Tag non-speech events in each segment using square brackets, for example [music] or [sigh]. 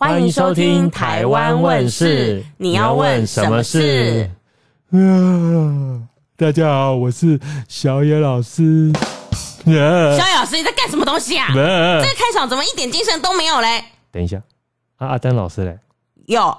欢迎收听《台湾问事》，你要问什么事？啊，大家好，我是小野老师。小野老师，你在干什么东西啊？这个开场怎么一点精神都没有嘞？等一下，啊，阿丹老师嘞？有。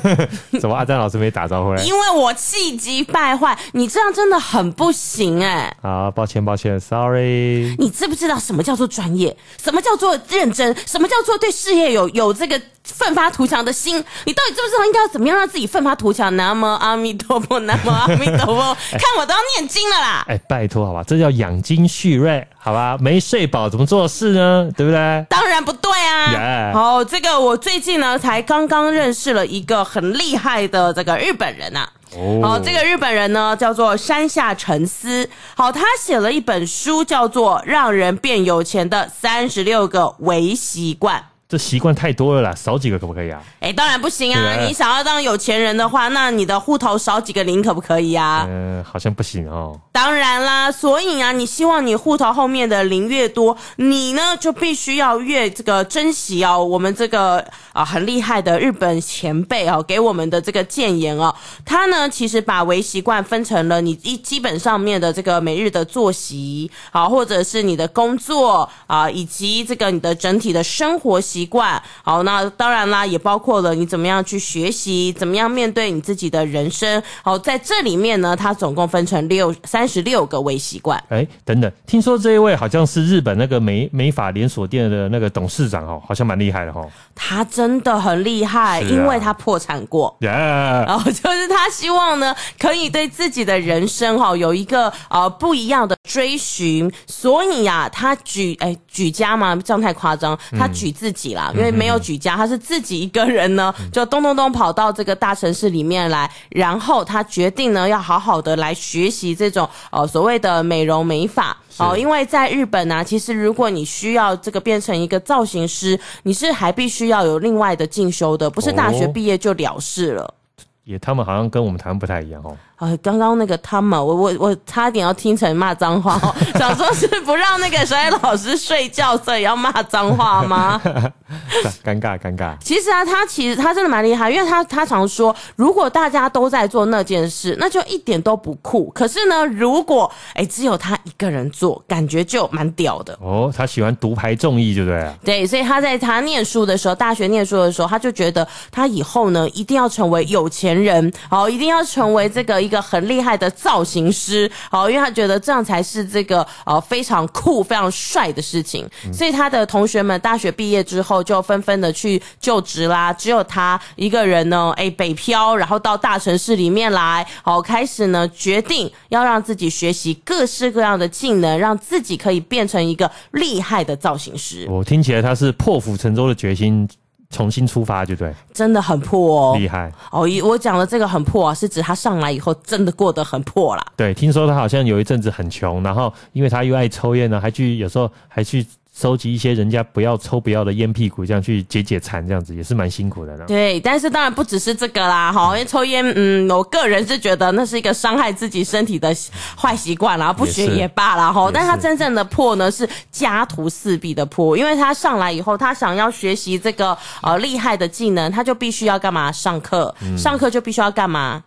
[laughs] 怎么阿赞老师没打招呼嘞？因为我气急败坏，你这样真的很不行哎、欸！好，抱歉抱歉，sorry。你知不知道什么叫做专业？什么叫做认真？什么叫做对事业有有这个奋发图强的心？你到底知不知道应该要怎么样让自己奋发图强？南无阿弥陀佛，南无阿弥陀佛，[laughs] 看我都要念经了啦！哎，拜托好吧，这叫养精蓄锐，好吧？没睡饱怎么做事呢？对不对？当然不对啊好，这个我最近呢才刚刚认识了一个。很厉害的这个日本人呐、啊，好，这个日本人呢叫做山下诚司，好，他写了一本书，叫做《让人变有钱的三十六个微习惯》。这习惯太多了啦，少几个可不可以啊？哎，当然不行啊！你想要当有钱人的话，那你的户头少几个零可不可以啊？嗯，好像不行哦。当然啦，所以啊，你希望你户头后面的零越多，你呢就必须要越这个珍惜哦。我们这个啊很厉害的日本前辈哦给我们的这个谏言哦，他呢其实把微习惯分成了你一基本上面的这个每日的作息啊，或者是你的工作啊，以及这个你的整体的生活习。习惯好，那当然啦，也包括了你怎么样去学习，怎么样面对你自己的人生。好，在这里面呢，它总共分成六三十六个微习惯。哎，等等，听说这一位好像是日本那个美美法连锁店的那个董事长哦，好像蛮厉害的哦。他真的很厉害，啊、因为他破产过。然后就是他希望呢，可以对自己的人生哈有一个呃不一样的追寻。所以呀、啊，他举哎举家嘛，这样太夸张，他举自己。嗯因为没有举家，他是自己一个人呢，就咚咚咚跑到这个大城市里面来，然后他决定呢，要好好的来学习这种呃所谓的美容美发。哦，因为在日本呢、啊，其实如果你需要这个变成一个造型师，你是还必须要有另外的进修的，不是大学毕业就了事了。也，他们好像跟我们台湾不太一样哦。啊，刚刚那个他们，我我我差点要听成骂脏话哦，[laughs] 想说是不让那个小野老师睡觉，所以要骂脏话吗？[laughs] 尴尬尴尬。其实啊，他其实他真的蛮厉害，因为他他常说，如果大家都在做那件事，那就一点都不酷。可是呢，如果哎只有他一个人做，感觉就蛮屌的。哦，他喜欢独排众议，对不对？对，所以他在他念书的时候，大学念书的时候，他就觉得他以后呢一定要成为有钱人，好，一定要成为这个一。一个很厉害的造型师，好，因为他觉得这样才是这个呃非常酷、非常帅的事情，所以他的同学们大学毕业之后就纷纷的去就职啦，只有他一个人呢，哎，北漂，然后到大城市里面来，好，开始呢决定要让自己学习各式各样的技能，让自己可以变成一个厉害的造型师。我听起来他是破釜沉舟的决心。重新出发就对，真的很破哦，厉害哦！我讲的这个很破啊，是指他上来以后真的过得很破啦。对，听说他好像有一阵子很穷，然后因为他又爱抽烟呢，还去有时候还去。收集一些人家不要抽不要的烟屁股，这样去解解馋，这样子也是蛮辛苦的啦。对，但是当然不只是这个啦，哈，因为抽烟，嗯，我个人是觉得那是一个伤害自己身体的坏习惯啦，不学也罢啦，哈。但他真正的破呢，是家徒四壁的破，因为他上来以后，他想要学习这个呃厉害的技能，他就必须要干嘛？上课，嗯、上课就必须要干嘛？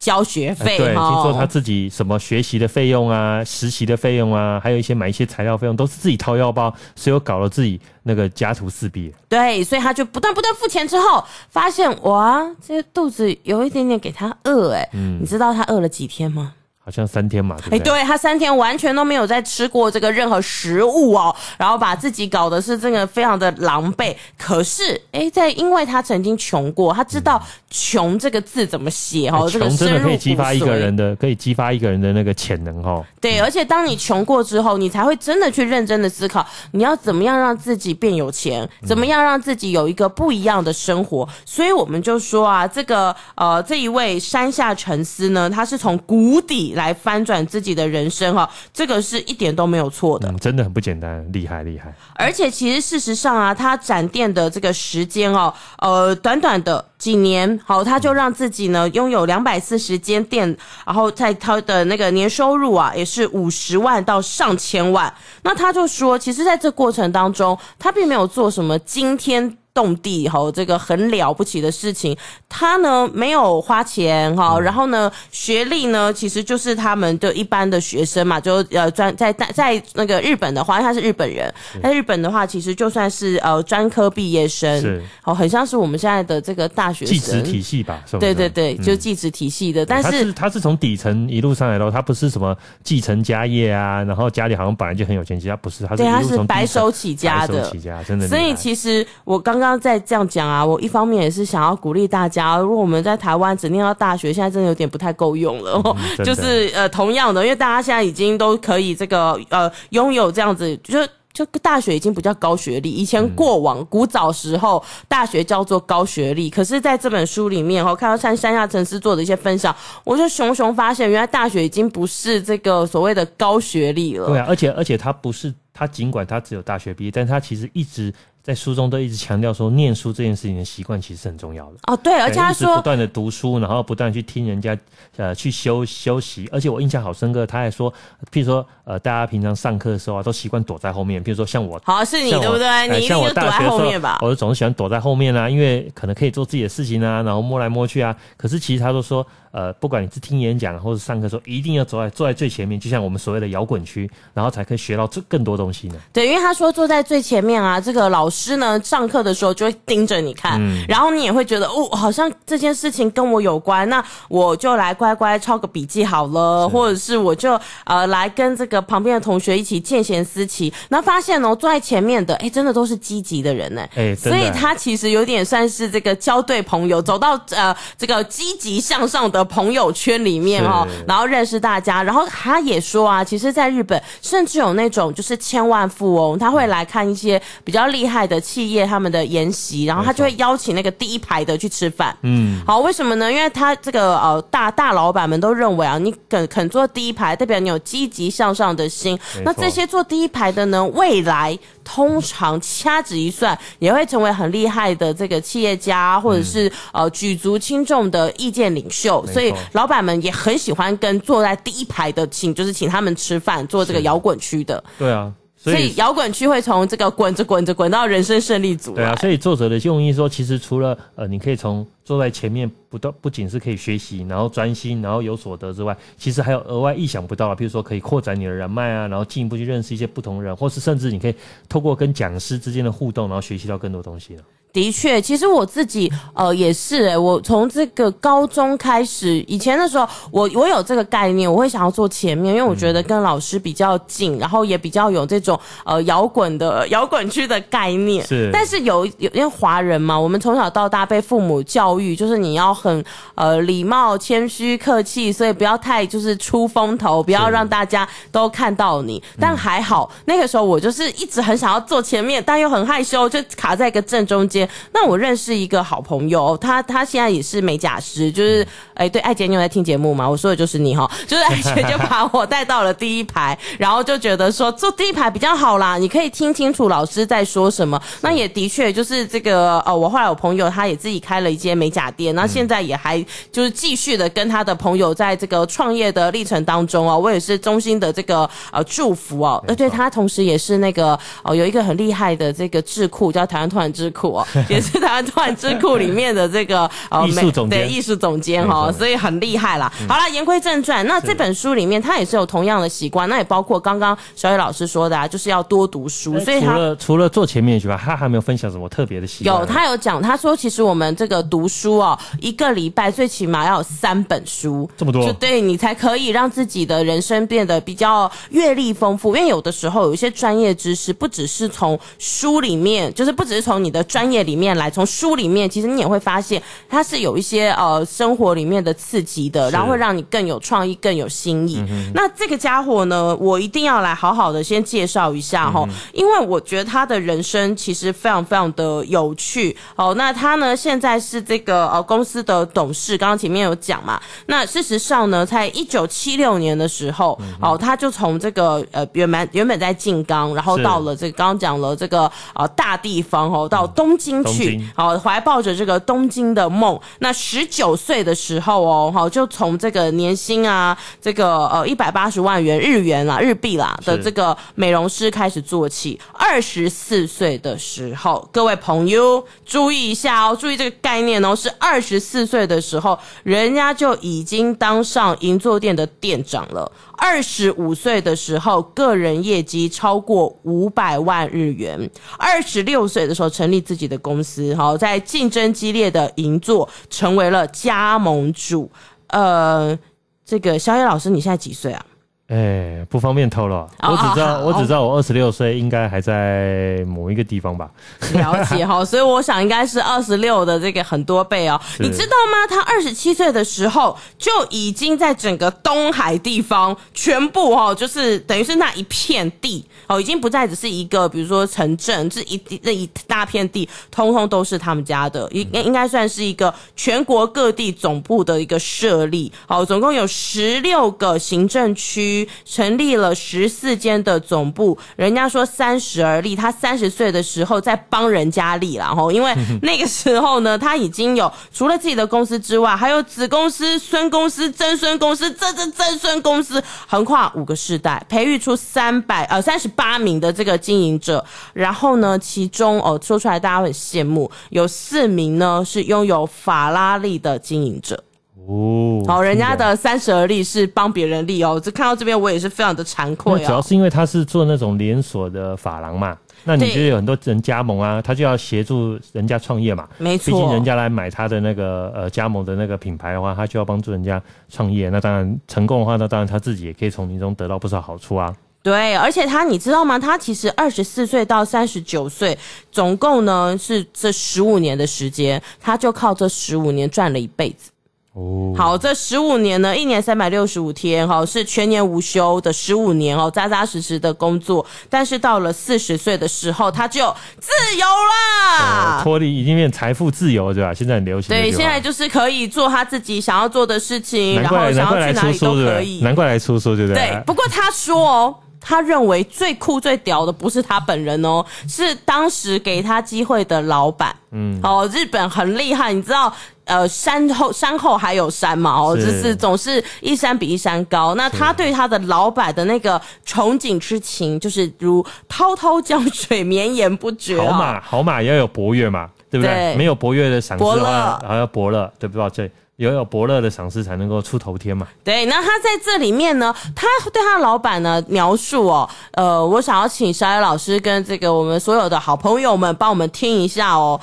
交学费、欸、对，听说他自己什么学习的费用啊、实习的费用啊，还有一些买一些材料费用，都是自己掏腰包，所以我搞了自己那个家徒四壁。对，所以他就不断不断付钱之后，发现哇，这肚子有一点点给他饿哎。嗯，你知道他饿了几天吗？好像三天嘛？哎，对他三天完全都没有在吃过这个任何食物哦，然后把自己搞得是这个非常的狼狈。可是，哎，在因为他曾经穷过，他知道“穷”这个字怎么写哦，这个穷真的可以激发一个人的，可以激发一个人的那个潜能哦。对，而且当你穷过之后，你才会真的去认真的思考，你要怎么样让自己变有钱，怎么样让自己有一个不一样的生活。所以我们就说啊，这个呃，这一位山下沉思呢，他是从谷底来翻转自己的人生哈，这个是一点都没有错的。嗯，真的很不简单，厉害厉害。而且其实事实上啊，他展店的这个时间哦，呃，短短的几年，好，他就让自己呢拥有两百四十间店，然后在他的那个年收入啊，也是五十万到上千万。那他就说，其实在这过程当中，他并没有做什么惊天动地哈，这个很了不起的事情，他呢没有花钱哈，然后呢学历呢其实就是他们的一般的学生嘛，就呃专在在在那个日本的话，因为他是日本人，在日本的话其实就算是呃专科毕业生，是。哦，很像是我们现在的这个大学生，技职体系吧，是对对对，就技职体系的，但是他是从底层一路上来的，他不是什么继承家业啊，然后家里好像本来就很有钱，其实他不是，他是对，他是白手起家的，白手起家真的，所以其实我刚。刚刚在这样讲啊，我一方面也是想要鼓励大家，如果我们在台湾只念到大学，现在真的有点不太够用了。嗯、[laughs] 就是呃，同样的，因为大家现在已经都可以这个呃拥有这样子，就就大学已经不叫高学历，以前过往古早时候大学叫做高学历。可是在这本书里面，我看到山山下城市做的一些分享，我就熊熊发现，原来大学已经不是这个所谓的高学历了。对啊，而且而且他不是他，尽管他只有大学毕业，但他其实一直。在书中都一直强调说，念书这件事情的习惯其实是很重要的哦。对，而且他说不断的读书，然后不断去听人家呃去休休息。而且我印象好深刻，他还说，譬如说呃，大家平常上课的时候啊，都习惯躲在后面。譬如说像我，好是你对不对？你像我躲在后面吧？我总是喜欢躲在后面啊，因为可能可以做自己的事情啊，然后摸来摸去啊。可是其实他都说。呃，不管你是听演讲或者上课的时候，一定要坐在坐在最前面，就像我们所谓的摇滚区，然后才可以学到这更多东西呢。对，因为他说坐在最前面啊，这个老师呢上课的时候就会盯着你看，嗯，然后你也会觉得哦，好像这件事情跟我有关，那我就来乖乖抄个笔记好了，或者是我就呃来跟这个旁边的同学一起见贤思齐。那发现哦，坐在前面的，哎，真的都是积极的人呢，哎，所以他其实有点算是这个交对朋友，走到呃这个积极向上的。朋友圈里面哦，然后认识大家，然后他也说啊，其实，在日本甚至有那种就是千万富翁，他会来看一些比较厉害的企业他们的研习，然后他就会邀请那个第一排的去吃饭。嗯，好，为什么呢？因为他这个呃大大老板们都认为啊，你肯肯坐第一排，代表你有积极向上的心。那这些坐第一排的呢，未来。通常掐指一算，也会成为很厉害的这个企业家，或者是、嗯、呃举足轻重的意见领袖。所以老板们也很喜欢跟坐在第一排的请，就是请他们吃饭，做这个摇滚区的。对啊。所以摇滚区会从这个滚着滚着滚到人生胜利组。对啊，所以作者的用意说，其实除了呃，你可以从坐在前面不但不仅是可以学习，然后专心，然后有所得之外，其实还有额外意想不到的，比如说可以扩展你的人脉啊，然后进一步去认识一些不同人，或是甚至你可以透过跟讲师之间的互动，然后学习到更多东西了。的确，其实我自己呃也是诶，我从这个高中开始，以前的时候，我我有这个概念，我会想要坐前面，因为我觉得跟老师比较近，然后也比较有这种呃摇滚的摇滚区的概念。是，但是有有因为华人嘛，我们从小到大被父母教育，就是你要很呃礼貌、谦虚、客气，所以不要太就是出风头，不要让大家都看到你。但还好，那个时候我就是一直很想要坐前面，但又很害羞，就卡在一个正中间。那我认识一个好朋友，他他现在也是美甲师，就是哎、欸，对，艾姐，你有在听节目吗？我说的就是你哈，就是艾姐就把我带到了第一排，然后就觉得说坐第一排比较好啦，你可以听清楚老师在说什么。那也的确就是这个呃，我后来我朋友他也自己开了一间美甲店，那现在也还就是继续的跟他的朋友在这个创业的历程当中哦，我也是衷心的这个呃祝福哦。呃，对他同时也是那个哦，有一个很厉害的这个智库叫台湾突然智库哦。也是台湾动漫智库里面的这个呃艺术总监，对艺术总监哈，所以很厉害啦。好了，言归正传，那这本书里面他也是有同样的习惯，那也包括刚刚小野老师说的啊，就是要多读书。所以他除了除了做前面一句话，他还没有分享什么特别的习惯。有，他有讲，他说其实我们这个读书哦，一个礼拜最起码要有三本书，这么多，就对你才可以让自己的人生变得比较阅历丰富。因为有的时候有一些专业知识不只是从书里面，就是不只是从你的专业里面来，从书里面，其实你也会发现它是有一些呃生活里面的刺激的，然后会让你更有创意、更有新意。嗯、那这个家伙呢，我一定要来好好的先介绍一下哈、嗯，因为我觉得他的人生其实非常非常的有趣。哦，那他呢现在是这个呃公司的董事，刚刚前面有讲嘛。那事实上呢，在一九七六年的时候，嗯、哦，他就从这个呃原本原本在静冈，然后到了这个刚刚讲了这个呃大地方哦，到东京去，好、哦、怀抱着这个东京的梦。那十九岁的时候哦，好就从这个年薪啊，这个呃一百八十万元日元啦、日币啦的这个美容师开始做起。二十四岁的时候，各位朋友注意一下哦，注意这个概念哦，是二十四岁的时候，人家就已经当上银座店的店长了。二十五岁的时候，个人业绩超过五百万日元。二十六岁的时候，成立自己的公司，好，在竞争激烈的银座成为了加盟主。呃，这个小野老师，你现在几岁啊？哎、欸，不方便透露。我只知道，我只知道，我二十六岁，应该还在某一个地方吧。[laughs] 了解哈，所以我想应该是二十六的这个很多倍哦。你知道吗？他二十七岁的时候就已经在整个东海地方全部哈，就是等于是那一片地哦，已经不再只是一个，比如说城镇，这一那一大片地，通通都是他们家的，应应该算是一个全国各地总部的一个设立。好，总共有十六个行政区。成立了十四间的总部，人家说三十而立，他三十岁的时候在帮人家立了吼，因为那个时候呢，他已经有除了自己的公司之外，还有子公司、孙公司、曾孙公司、曾曾曾孙公司，横跨五个世代，培育出三百呃三十八名的这个经营者，然后呢，其中哦说出来大家会很羡慕，有四名呢是拥有法拉利的经营者。哦，好，人家的三十而立是帮别人立哦。这看到这边，我也是非常的惭愧哦。主要是因为他是做那种连锁的发廊嘛，那你就有很多人加盟啊，他就要协助人家创业嘛。没错，毕竟人家来买他的那个呃加盟的那个品牌的话，他就要帮助人家创业。那当然成功的话，那当然他自己也可以从其中得到不少好处啊。对，而且他你知道吗？他其实二十四岁到三十九岁，总共呢是这十五年的时间，他就靠这十五年赚了一辈子。哦，好，这十五年呢，一年三百六十五天，哈，是全年无休的十五年哦，扎扎实实的工作。但是到了四十岁的时候，他就自由了，脱离已经变财富自由，对吧？现在很流行。对，现在就是可以做他自己想要做的事情，然后想要去哪里都可以。难怪来出书，对不对？对，不过他说哦，他认为最酷最屌的不是他本人哦，是当时给他机会的老板。嗯，哦，日本很厉害，你知道。呃，山后山后还有山嘛，哦，就是总是一山比一山高。那他对他的老板的那个憧憬之情，就是如滔滔江水绵延不绝。好马，好马要有伯乐嘛，对不对？对，没有伯乐的赏识的话，还要伯乐，对不对？这有有伯乐的赏识才能够出头天嘛。对，那他在这里面呢，他对他的老板呢描述哦，呃，我想要请小野老师跟这个我们所有的好朋友们帮我们听一下哦。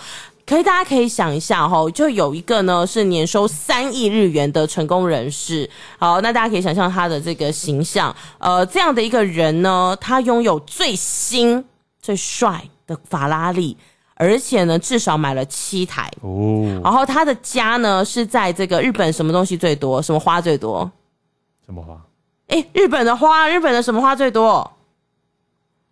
可以，大家可以想一下哈，就有一个呢是年收三亿日元的成功人士。好，那大家可以想象他的这个形象，呃，这样的一个人呢，他拥有最新最帅的法拉利，而且呢至少买了七台哦。然后他的家呢是在这个日本，什么东西最多？什么花最多？什么花？诶，日本的花，日本的什么花最多？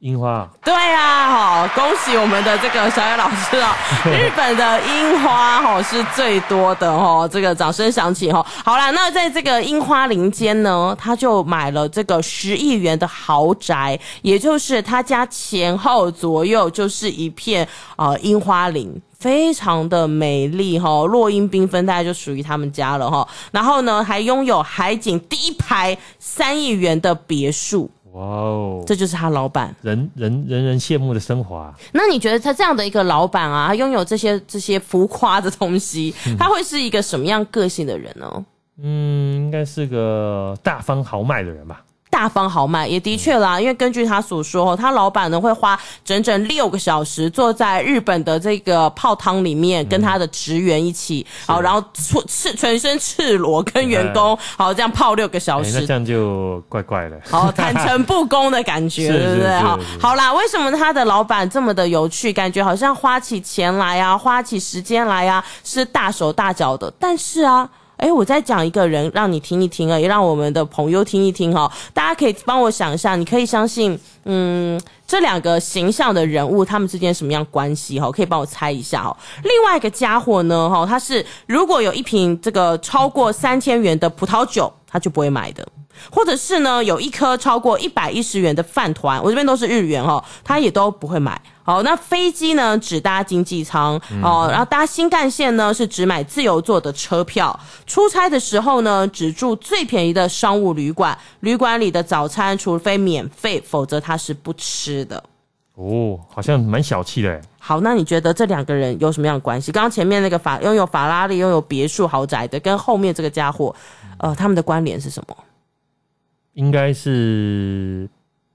樱花，对啊，好，恭喜我们的这个小野老师啊！[laughs] 日本的樱花哈是最多的哦，这个掌声响起哈。好啦，那在这个樱花林间呢，他就买了这个十亿元的豪宅，也就是他家前后左右就是一片啊樱花林，非常的美丽哈，落英缤纷，大概就属于他们家了哈。然后呢，还拥有海景第一排三亿元的别墅。哇哦，这就是他老板，人人人人羡慕的生活啊。那你觉得他这样的一个老板啊，他拥有这些这些浮夸的东西，他会是一个什么样个性的人呢？嗯，应该是个大方豪迈的人吧。大方豪迈也的确啦，因为根据他所说，他老板呢会花整整六个小时坐在日本的这个泡汤里面，跟他的职员一起，好，然后赤全身赤裸跟员工好这样泡六个小时，那这样就怪怪的，好坦诚不公的感觉，[laughs] 对不对？好，好啦，为什么他的老板这么的有趣？感觉好像花起钱来啊，花起时间来啊，是大手大脚的，但是啊。哎，我再讲一个人，让你听一听啊，也让我们的朋友听一听哈。大家可以帮我想一下，你可以相信，嗯，这两个形象的人物，他们之间什么样关系哈？可以帮我猜一下哈。另外一个家伙呢，哈，他是如果有一瓶这个超过三千元的葡萄酒，他就不会买的。或者是呢，有一颗超过一百一十元的饭团，我这边都是日元哦，他也都不会买。好，那飞机呢，只搭经济舱哦，然后搭新干线呢是只买自由座的车票。出差的时候呢，只住最便宜的商务旅馆，旅馆里的早餐除非免费，否则他是不吃的。哦，好像蛮小气的。好，那你觉得这两个人有什么样的关系？刚刚前面那个法拥有法拉利、拥有别墅豪宅的，跟后面这个家伙，呃，他们的关联是什么？应该是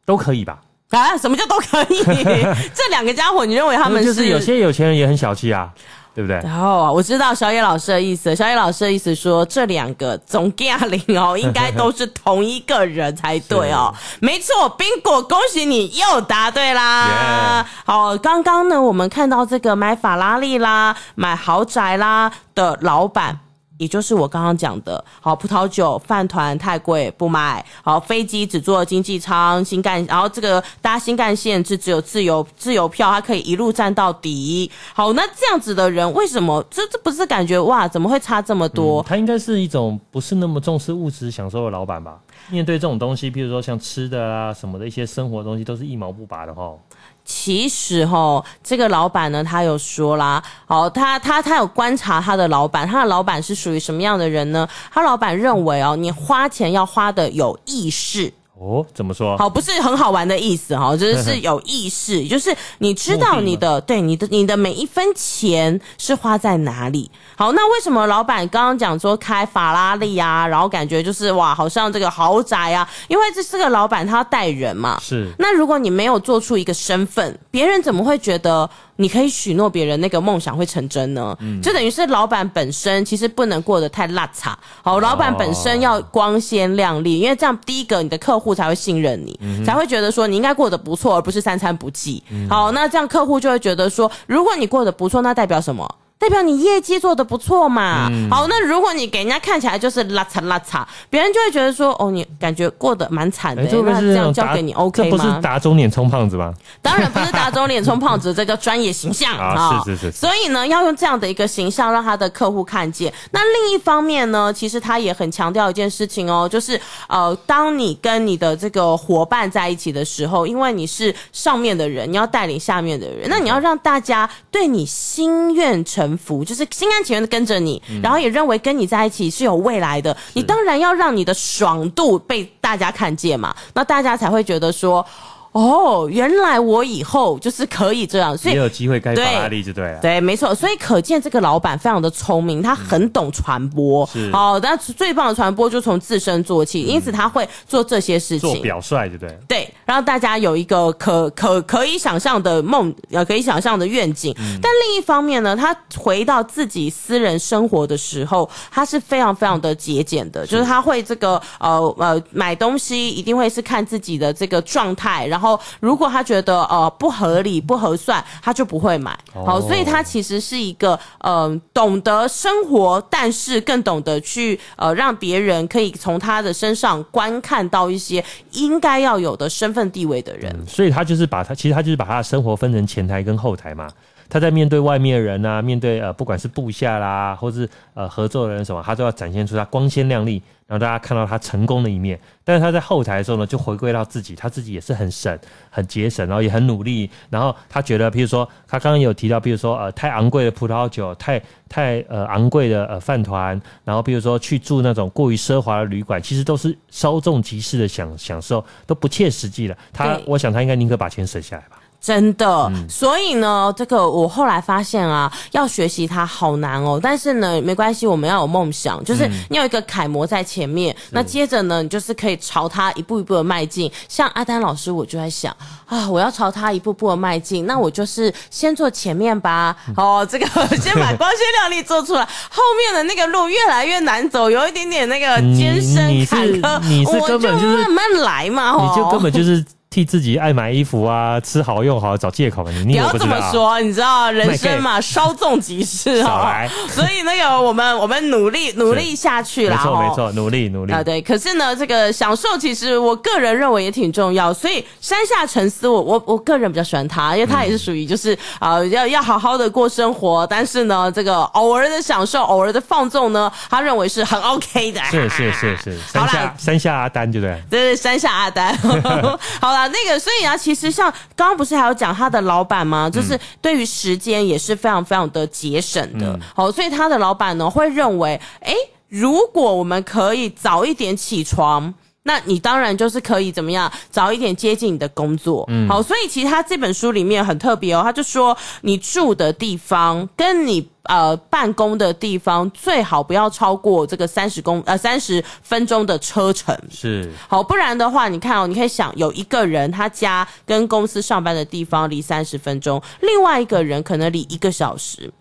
都可以吧？啊，什么叫都可以？[laughs] 这两个家伙，你认为他们是？就是有些有钱人也很小气啊，对不对？然后啊，我知道小野老师的意思。小野老师的意思说，这两个总驾零哦，[laughs] 应该都是同一个人才对哦。没错，Bingo，恭喜你又答对啦.好，刚刚呢，我们看到这个买法拉利啦、买豪宅啦的老板。也就是我刚刚讲的，好，葡萄酒饭团太贵不买，好，飞机只坐经济舱，新干，然后这个搭新干线是只有自由自由票，它可以一路站到底。好，那这样子的人为什么这这不是感觉哇？怎么会差这么多？他应该是一种不是那么重视物质享受的老板吧？面对这种东西，比如说像吃的啊什么的一些生活东西，都是一毛不拔的哈。其实哈，这个老板呢，他有说啦，哦，他他他有观察他的老板，他的老板是属于什么样的人呢？他老板认为哦，你花钱要花的有意识。哦，怎么说？好，不是很好玩的意思哈，[laughs] 就是是有意识，就是你知道你的 [laughs] 对你的你的每一分钱是花在哪里。好，那为什么老板刚刚讲说开法拉利啊，然后感觉就是哇，好像这个豪宅啊？因为这是个老板，他要带人嘛。是。那如果你没有做出一个身份，别人怎么会觉得？你可以许诺别人那个梦想会成真呢，嗯、就等于是老板本身其实不能过得太邋遢。好，老板本身要光鲜亮丽，因为这样第一个你的客户才会信任你，嗯、才会觉得说你应该过得不错，而不是三餐不继。嗯、好，那这样客户就会觉得说，如果你过得不错，那代表什么？代表你业绩做的不错嘛？嗯、好，那如果你给人家看起来就是邋遢邋遢，别人就会觉得说，哦，你感觉过得蛮惨的、欸。欸、那这样交给你 OK 吗？这不是打肿脸充胖子吗？当然不是打肿脸充胖子，这叫专业形象 [laughs] 啊，是是是。所以呢，要用这样的一个形象让他的客户看见。那另一方面呢，其实他也很强调一件事情哦，就是呃，当你跟你的这个伙伴在一起的时候，因为你是上面的人，你要带领下面的人，那你要让大家对你心愿诚。服就是心甘情愿的跟着你，嗯、然后也认为跟你在一起是有未来的。你当然要让你的爽度被大家看见嘛，那大家才会觉得说。哦，原来我以后就是可以这样，所以也有机会开法拉利就对了。对，没错，所以可见这个老板非常的聪明，他很懂传播。好，那最棒的传播就从自身做起，嗯、因此他会做这些事情，做表率，对不对？对，让大家有一个可可可以想象的梦，呃，可以想象的愿景。嗯、但另一方面呢，他回到自己私人生活的时候，他是非常非常的节俭的，是就是他会这个呃呃买东西一定会是看自己的这个状态，然后。然后，如果他觉得呃不合理、不合算，他就不会买。好，所以他其实是一个嗯、呃、懂得生活，但是更懂得去呃让别人可以从他的身上观看到一些应该要有的身份地位的人。嗯、所以他就是把他其实他就是把他的生活分成前台跟后台嘛。他在面对外面的人啊，面对呃不管是部下啦，或是呃合作的人什么，他都要展现出他光鲜亮丽，然后大家看到他成功的一面。但是他在后台的时候呢，就回归到自己，他自己也是很省、很节省，然后也很努力。然后他觉得，比如说他刚刚有提到，比如说呃太昂贵的葡萄酒，太太呃昂贵的呃饭团，然后比如说去住那种过于奢华的旅馆，其实都是稍纵即逝的享享受，都不切实际的。他我想他应该宁可把钱省下来吧。真的，嗯、所以呢，这个我后来发现啊，要学习它好难哦。但是呢，没关系，我们要有梦想，就是你有一个楷模在前面，嗯、那接着呢，你就是可以朝它一步一步的迈进。像阿丹老师，我就在想啊，我要朝它一步步的迈进，那我就是先做前面吧。嗯、哦，这个 [laughs] 先把光鲜亮丽做出来，[laughs] 后面的那个路越来越难走，有一点点那个艰深坎坷，你是根本就是慢慢来嘛，你就根本就是。替自己爱买衣服啊，吃好用好找借口，你你不，要这么说，你知道人生嘛，稍纵即逝哈。[laughs] 所以那个我们我们努力努力下去啦。没错没错，努力努力啊对。可是呢，这个享受其实我个人认为也挺重要。所以山下沉思，我我我个人比较喜欢他，因为他也是属于就是啊、嗯呃、要要好好的过生活，但是呢，这个偶尔的享受，偶尔的放纵呢，他认为是很 OK 的。是是是是，山下山下阿丹对不对？对对，山下阿丹。[laughs] 好了。啊，那个，所以啊，其实像刚刚不是还有讲他的老板吗？就是对于时间也是非常非常的节省的。好，所以他的老板呢会认为，诶，如果我们可以早一点起床，那你当然就是可以怎么样，早一点接近你的工作。嗯，好，所以其实他这本书里面很特别哦，他就说你住的地方跟你。呃，办公的地方最好不要超过这个三十公呃三十分钟的车程，是好，不然的话，你看哦，你可以想有一个人他家跟公司上班的地方离三十分钟，另外一个人可能离一个小时，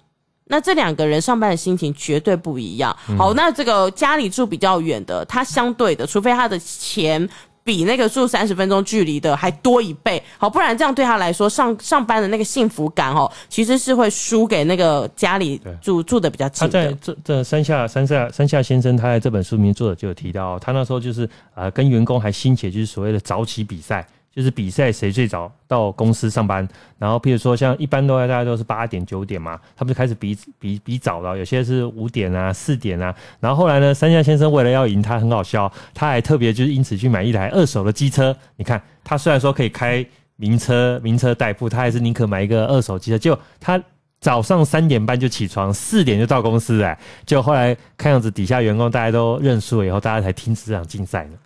那这两个人上班的心情绝对不一样。好，那这个家里住比较远的，他相对的，除非他的钱。比那个住三十分钟距离的还多一倍，好，不然这样对他来说上上班的那个幸福感哦，其实是会输给那个家里住住的比较近。他在这这山下山下山下先生，他在这本书里面作者就有提到，他那时候就是呃跟员工还兴起就是所谓的早起比赛。就是比赛谁最早到公司上班，然后譬如说像一般都大家都是八点九点嘛，他们就开始比比比早了，有些是五点啊四点啊，然后后来呢，三下先生为了要赢他很好笑，他还特别就是因此去买一台二手的机车。你看他虽然说可以开名车名车代步，他还是宁可买一个二手机车。就他早上三点半就起床，四点就到公司哎，就后来看样子底下员工大家都认输了以后，大家才停止这场竞赛呢。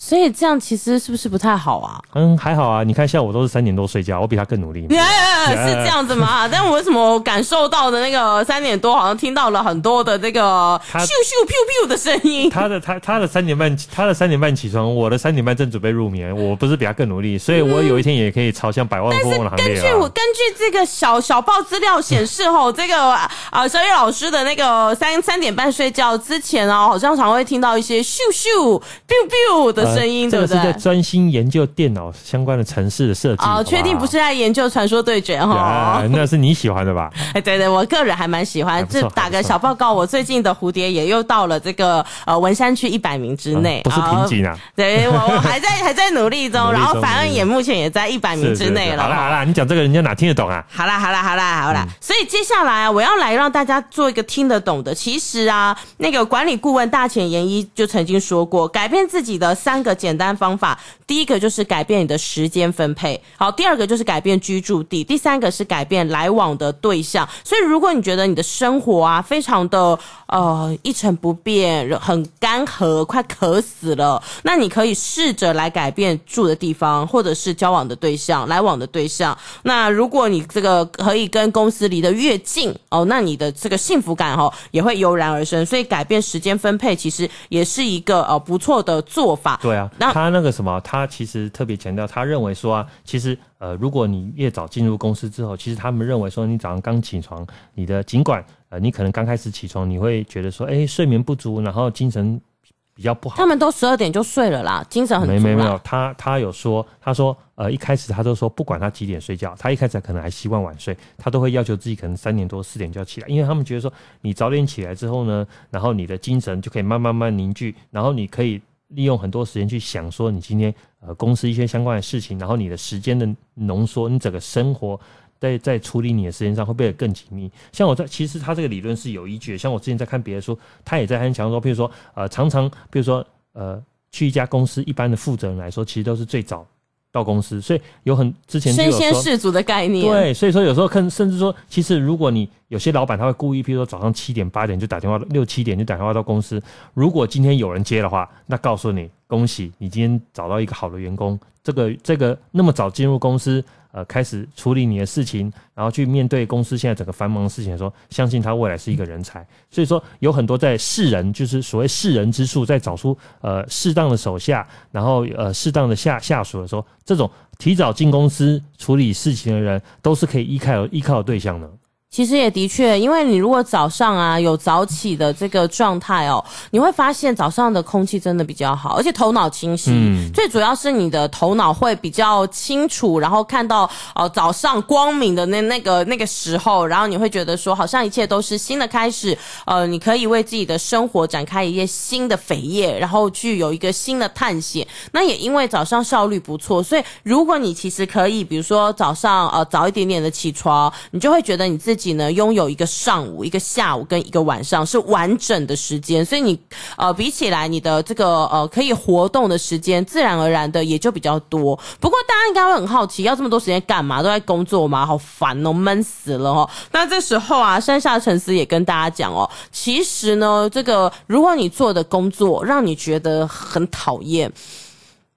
所以这样其实是不是不太好啊？嗯，还好啊。你看，像我都是三点多睡觉，我比他更努力。Yeah, yeah, yeah, 是这样子吗？[laughs] 但我为什么感受到的那个三点多，好像听到了很多的那个咻咻 pew pew 的声音？他的他他的三点半，他的三点半起床，我的三点半正准备入眠。我不是比他更努力，所以我有一天也可以朝向百万富翁的行列。根据我根据这个小小报资料显示，吼，这个啊，小雨老师的那个三三点半睡觉之前啊，好像常会听到一些咻咻 pew pew 的声音，对不对？在专心研究电脑相关的城市的设计哦，确定不是在研究传说对决哈？那是你喜欢的吧？[laughs] 哎，对对，我个人还蛮喜欢。这打个小报告，我最近的蝴蝶也又到了这个呃文山区一百名之内，不是瓶颈啊？对，我我还在还在努力中，[laughs] 然后反正也目前也在一百名之内了。好啦好啦，你讲这个人家哪听得懂啊？好啦好啦好啦好啦，所以接下来啊，我要来让大家做一个听得懂的。其实啊，那个管理顾问大前研一就曾经说过，改变自己的三三个简单方法。第一个就是改变你的时间分配，好，第二个就是改变居住地，第三个是改变来往的对象。所以，如果你觉得你的生活啊非常的呃一成不变，很干涸，快渴死了，那你可以试着来改变住的地方，或者是交往的对象、来往的对象。那如果你这个可以跟公司离得越近哦，那你的这个幸福感哦也会油然而生。所以，改变时间分配其实也是一个呃不错的做法。对啊，那他那个什么他。其实特别强调，他认为说啊，其实呃，如果你越早进入公司之后，其实他们认为说，你早上刚起床，你的尽管呃，你可能刚开始起床，你会觉得说，哎，睡眠不足，然后精神比较不好。他们都十二点就睡了啦，精神很。没没没有，他他有说，他说呃，一开始他都说，不管他几点睡觉，他一开始可能还习惯晚睡，他都会要求自己可能三点多四点就要起来，因为他们觉得说，你早点起来之后呢，然后你的精神就可以慢慢慢凝聚，然后你可以。利用很多时间去想说你今天呃公司一些相关的事情，然后你的时间的浓缩，你整个生活在在处理你的时间上会变得更紧密。像我在其实他这个理论是有依据的，像我之前在看别的书，他也在很强说，譬如说呃常常譬如说呃去一家公司，一般的负责人来说，其实都是最早。到公司，所以有很之前身先士卒的概念。对，所以说有时候看，甚至说，其实如果你有些老板他会故意，譬如说早上七点八点就打电话，六七点就打电话到公司。如果今天有人接的话，那告诉你，恭喜你今天找到一个好的员工。这个这个那么早进入公司。呃，开始处理你的事情，然后去面对公司现在整个繁忙的事情的时候，相信他未来是一个人才。所以说，有很多在世人，就是所谓世人之术，在找出呃适当的手下，然后呃适当的下下属的时候，这种提早进公司处理事情的人，都是可以依靠依靠的对象的。其实也的确，因为你如果早上啊有早起的这个状态哦，你会发现早上的空气真的比较好，而且头脑清晰。嗯，最主要是你的头脑会比较清楚，然后看到呃早上光明的那那个那个时候，然后你会觉得说好像一切都是新的开始。呃，你可以为自己的生活展开一页新的扉页，然后去有一个新的探险。那也因为早上效率不错，所以如果你其实可以，比如说早上呃早一点点的起床，你就会觉得你自己。自己呢，拥有一个上午、一个下午跟一个晚上是完整的时间，所以你呃比起来，你的这个呃可以活动的时间，自然而然的也就比较多。不过大家应该会很好奇，要这么多时间干嘛？都在工作吗？好烦哦，闷死了哦。那这时候啊，山下诚司也跟大家讲哦，其实呢，这个如果你做的工作让你觉得很讨厌。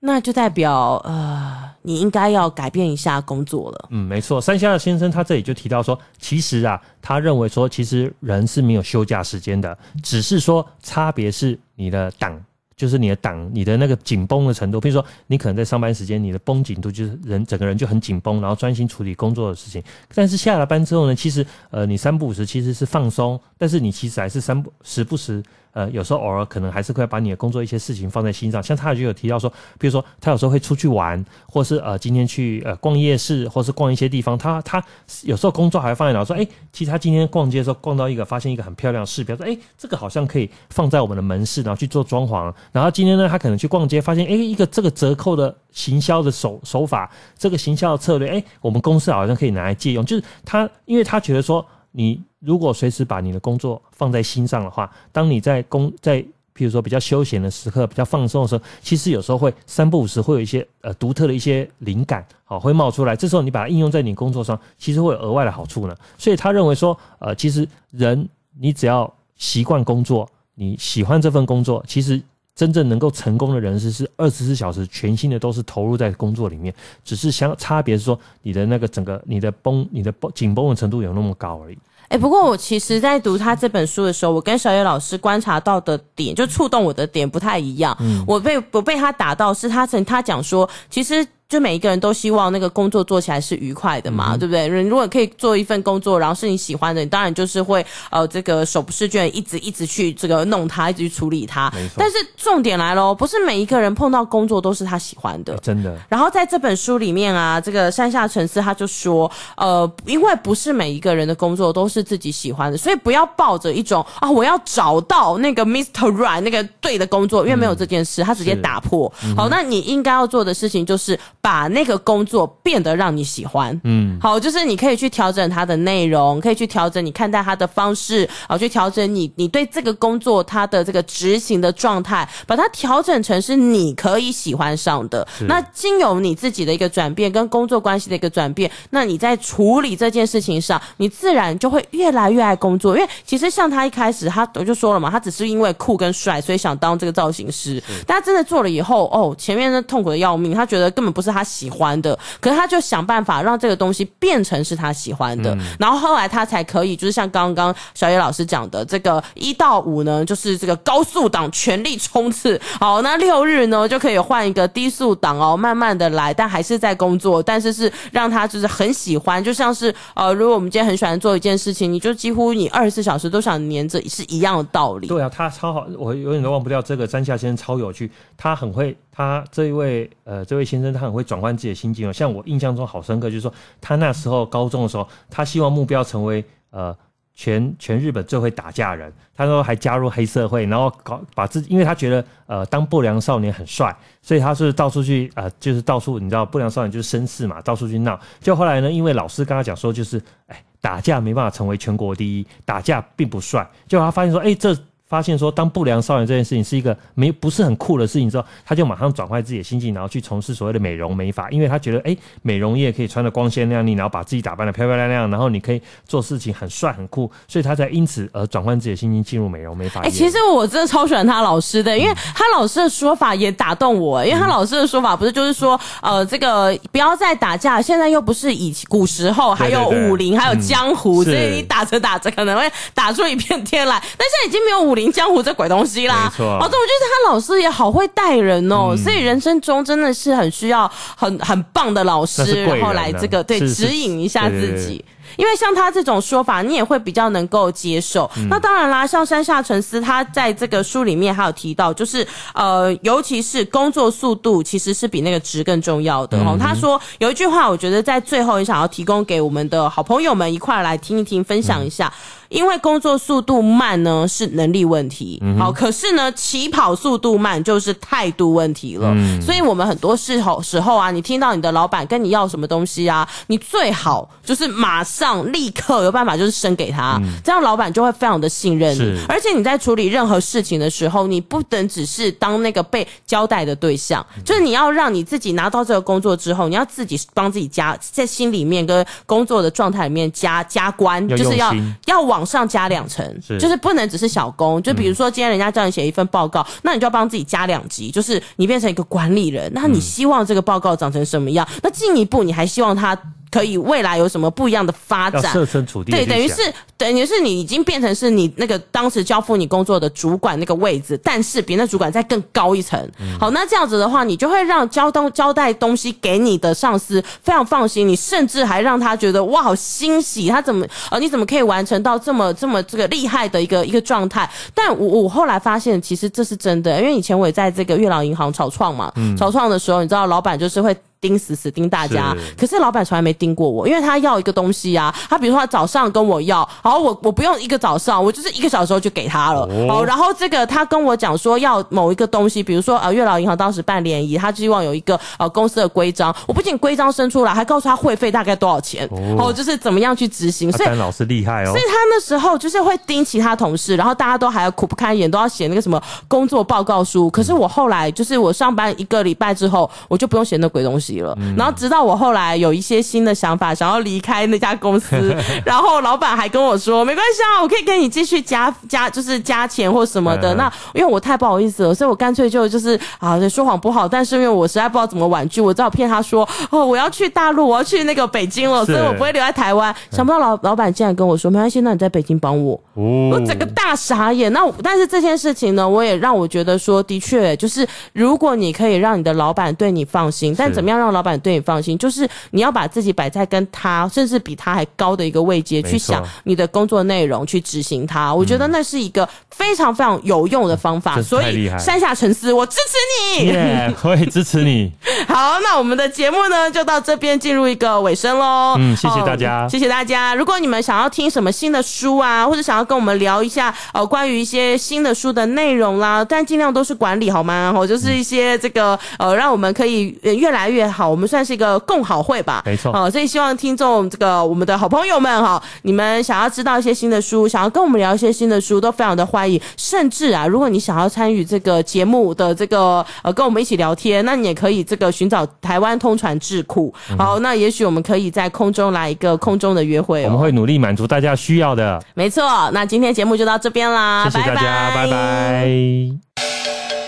那就代表呃，你应该要改变一下工作了。嗯，没错。山下先生他这里就提到说，其实啊，他认为说，其实人是没有休假时间的，只是说差别是你的档，就是你的档，你的那个紧绷的程度。比如说，你可能在上班时间，你的绷紧度就是人整个人就很紧绷，然后专心处理工作的事情。但是下了班之后呢，其实呃，你三不五时其实是放松，但是你其实还是三不时不时。呃，有时候偶尔可能还是会把你的工作一些事情放在心上，像他就有提到说，比如说他有时候会出去玩，或是呃今天去呃逛夜市，或是逛一些地方，他他有时候工作还会放在脑说，哎，其实他今天逛街的时候逛到一个，发现一个很漂亮的饰标，说，哎，这个好像可以放在我们的门市，然后去做装潢。然后今天呢，他可能去逛街，发现，哎，一个这个折扣的行销的手手法，这个行销的策略，哎，我们公司好像可以拿来借用。就是他，因为他觉得说你。如果随时把你的工作放在心上的话，当你在工在，譬如说比较休闲的时刻、比较放松的时候，其实有时候会三不五时会有一些呃独特的一些灵感，好会冒出来。这时候你把它应用在你工作上，其实会有额外的好处呢。所以他认为说，呃，其实人你只要习惯工作，你喜欢这份工作，其实真正能够成功的人士是二十四小时全心的都是投入在工作里面，只是相差别是说你的那个整个你的绷你的绷紧绷的程度有那么高而已。哎，不过我其实，在读他这本书的时候，我跟小野老师观察到的点，就触动我的点不太一样。嗯，我被我被他打到，是他曾他讲说，其实。就每一个人都希望那个工作做起来是愉快的嘛，嗯、对不对？人如果可以做一份工作，然后是你喜欢的，你当然就是会呃这个手不释卷，一直一直去这个弄它，一直去处理它。但是重点来喽，不是每一个人碰到工作都是他喜欢的，真的。然后在这本书里面啊，这个山下诚司他就说，呃，因为不是每一个人的工作都是自己喜欢的，所以不要抱着一种啊，我要找到那个 Mr. Right 那个对的工作，因为没有这件事，嗯、他直接打破。嗯、好，那你应该要做的事情就是。把那个工作变得让你喜欢，嗯，好，就是你可以去调整它的内容，可以去调整你看待它的方式，好，去调整你你对这个工作它的这个执行的状态，把它调整成是你可以喜欢上的。那经由你自己的一个转变跟工作关系的一个转变，那你在处理这件事情上，你自然就会越来越爱工作。因为其实像他一开始他我就说了嘛，他只是因为酷跟帅，所以想当这个造型师。但他真的做了以后，哦，前面的痛苦的要命，他觉得根本不是。他喜欢的，可是他就想办法让这个东西变成是他喜欢的，嗯、然后后来他才可以，就是像刚刚小野老师讲的，这个一到五呢，就是这个高速档全力冲刺，好，那六日呢就可以换一个低速档哦，慢慢的来，但还是在工作，但是是让他就是很喜欢，就像是呃，如果我们今天很喜欢做一件事情，你就几乎你二十四小时都想黏着，是一样的道理。对啊，他超好，我永远都忘不掉这个山下先生超有趣，他很会。他这一位呃，这位先生他很会转换自己的心境哦。像我印象中好深刻，就是说他那时候高中的时候，他希望目标成为呃全全日本最会打架人。他说还加入黑社会，然后搞把自己，因为他觉得呃当不良少年很帅，所以他是到处去呃就是到处你知道不良少年就是绅士嘛，到处去闹。就后来呢，因为老师跟他讲说，就是哎打架没办法成为全国第一，打架并不帅。结果他发现说，哎这。发现说当不良少年这件事情是一个没不是很酷的事情之后，他就马上转换自己的心境，然后去从事所谓的美容美发，因为他觉得哎、欸，美容业可以穿的光鲜亮丽，然后把自己打扮的漂漂亮亮，然后你可以做事情很帅很酷，所以他才因此而转换自己的心情进入美容美发。哎、欸，其实我真的超喜欢他老师的，因为他老师的说法也打动我，因为他老师的说法不是就是说呃这个不要再打架，现在又不是以古时候还有武林还有江湖，所以你打着打着可能会打出一片天来，但现在已经没有武林江湖这鬼东西。啦，没错。好的，我觉得他老师也好会带人哦，嗯、所以人生中真的是很需要很很棒的老师，然后来这个对指引一下自己。因为像他这种说法，你也会比较能够接受。嗯、那当然啦，像山下诚司他在这个书里面还有提到，就是呃，尤其是工作速度其实是比那个值更重要的哦。嗯、他说有一句话，我觉得在最后也想要提供给我们的好朋友们一块来听一听，分享一下。嗯因为工作速度慢呢是能力问题，嗯、好，可是呢起跑速度慢就是态度问题了。嗯、所以我们很多时候时候啊，你听到你的老板跟你要什么东西啊，你最好就是马上立刻有办法就是生给他，嗯、这样老板就会非常的信任你。是而且你在处理任何事情的时候，你不能只是当那个被交代的对象，嗯、就是你要让你自己拿到这个工作之后，你要自己帮自己加在心里面跟工作的状态里面加加关，就是要要往。往上加两层，就是不能只是小工。就比如说，今天人家叫你写一份报告，嗯、那你就要帮自己加两级，就是你变成一个管理人。那你希望这个报告长成什么样？嗯、那进一步，你还希望他。可以未来有什么不一样的发展？设身处地，对，等于是等于是你已经变成是你那个当时交付你工作的主管那个位置，但是比那主管再更高一层。嗯、好，那这样子的话，你就会让交东交代东西给你的上司非常放心，你甚至还让他觉得哇，好欣喜，他怎么呃，你怎么可以完成到这么这么这个厉害的一个一个状态？但我我后来发现，其实这是真的，因为以前我也在这个月老银行草创嘛，嗯、草创的时候，你知道老板就是会。盯死死盯大家，是，可是老板从来没盯过我，因为他要一个东西啊，他比如说他早上跟我要，好，我我不用一个早上，我就是一个小时后就给他了，哦、好，然后这个他跟我讲说要某一个东西，比如说呃月老银行当时办联谊，他希望有一个呃公司的规章，我不仅规章生出来，还告诉他会费大概多少钱，哦，哦，就是怎么样去执行，所以老师厉害哦，所以他那时候就是会盯其他同事，然后大家都还要苦不堪言，都要写那个什么工作报告书，可是我后来就是我上班一个礼拜之后，我就不用写那鬼东西了，嗯、然后直。到我后来有一些新的想法，想要离开那家公司，[laughs] 然后老板还跟我说：“没关系啊，我可以跟你继续加加，就是加钱或什么的。”那因为我太不好意思了，所以我干脆就就是啊，说谎不好，但是因为我实在不知道怎么婉拒，我只好骗他说：“哦，我要去大陆，我要去那个北京了，所以我不会留在台湾。”想不到老老板竟然跟我说：“没关系，那你在北京帮我。”我整个大傻眼。那但是这件事情呢，我也让我觉得说，的确就是如果你可以让你的老板对你放心，但怎么样让老板对你放心？就是你要把自己摆在跟他，甚至比他还高的一个位阶去想你的工作内容，去执行它。我觉得那是一个非常非常有用的方法。所以山下沉思，我支持你，[laughs] 我也支持你。好，那我们的节目呢，就到这边进入一个尾声喽。嗯，谢谢大家，谢谢大家。如果你们想要听什么新的书啊，或者想要跟我们聊一下呃关于一些新的书的内容啦，但尽量都是管理好吗？或就是一些这个呃，让我们可以越来越好。我们算是一个共。好会吧，没错，好，所以希望听众这个我们的好朋友们哈，你们想要知道一些新的书，想要跟我们聊一些新的书，都非常的欢迎。甚至啊，如果你想要参与这个节目的这个呃，跟我们一起聊天，那你也可以这个寻找台湾通传智库。好，那也许我们可以在空中来一个空中的约会，哦，我们会努力满足大家需要的。没错，那今天节目就到这边啦，谢谢大家，拜拜。拜拜。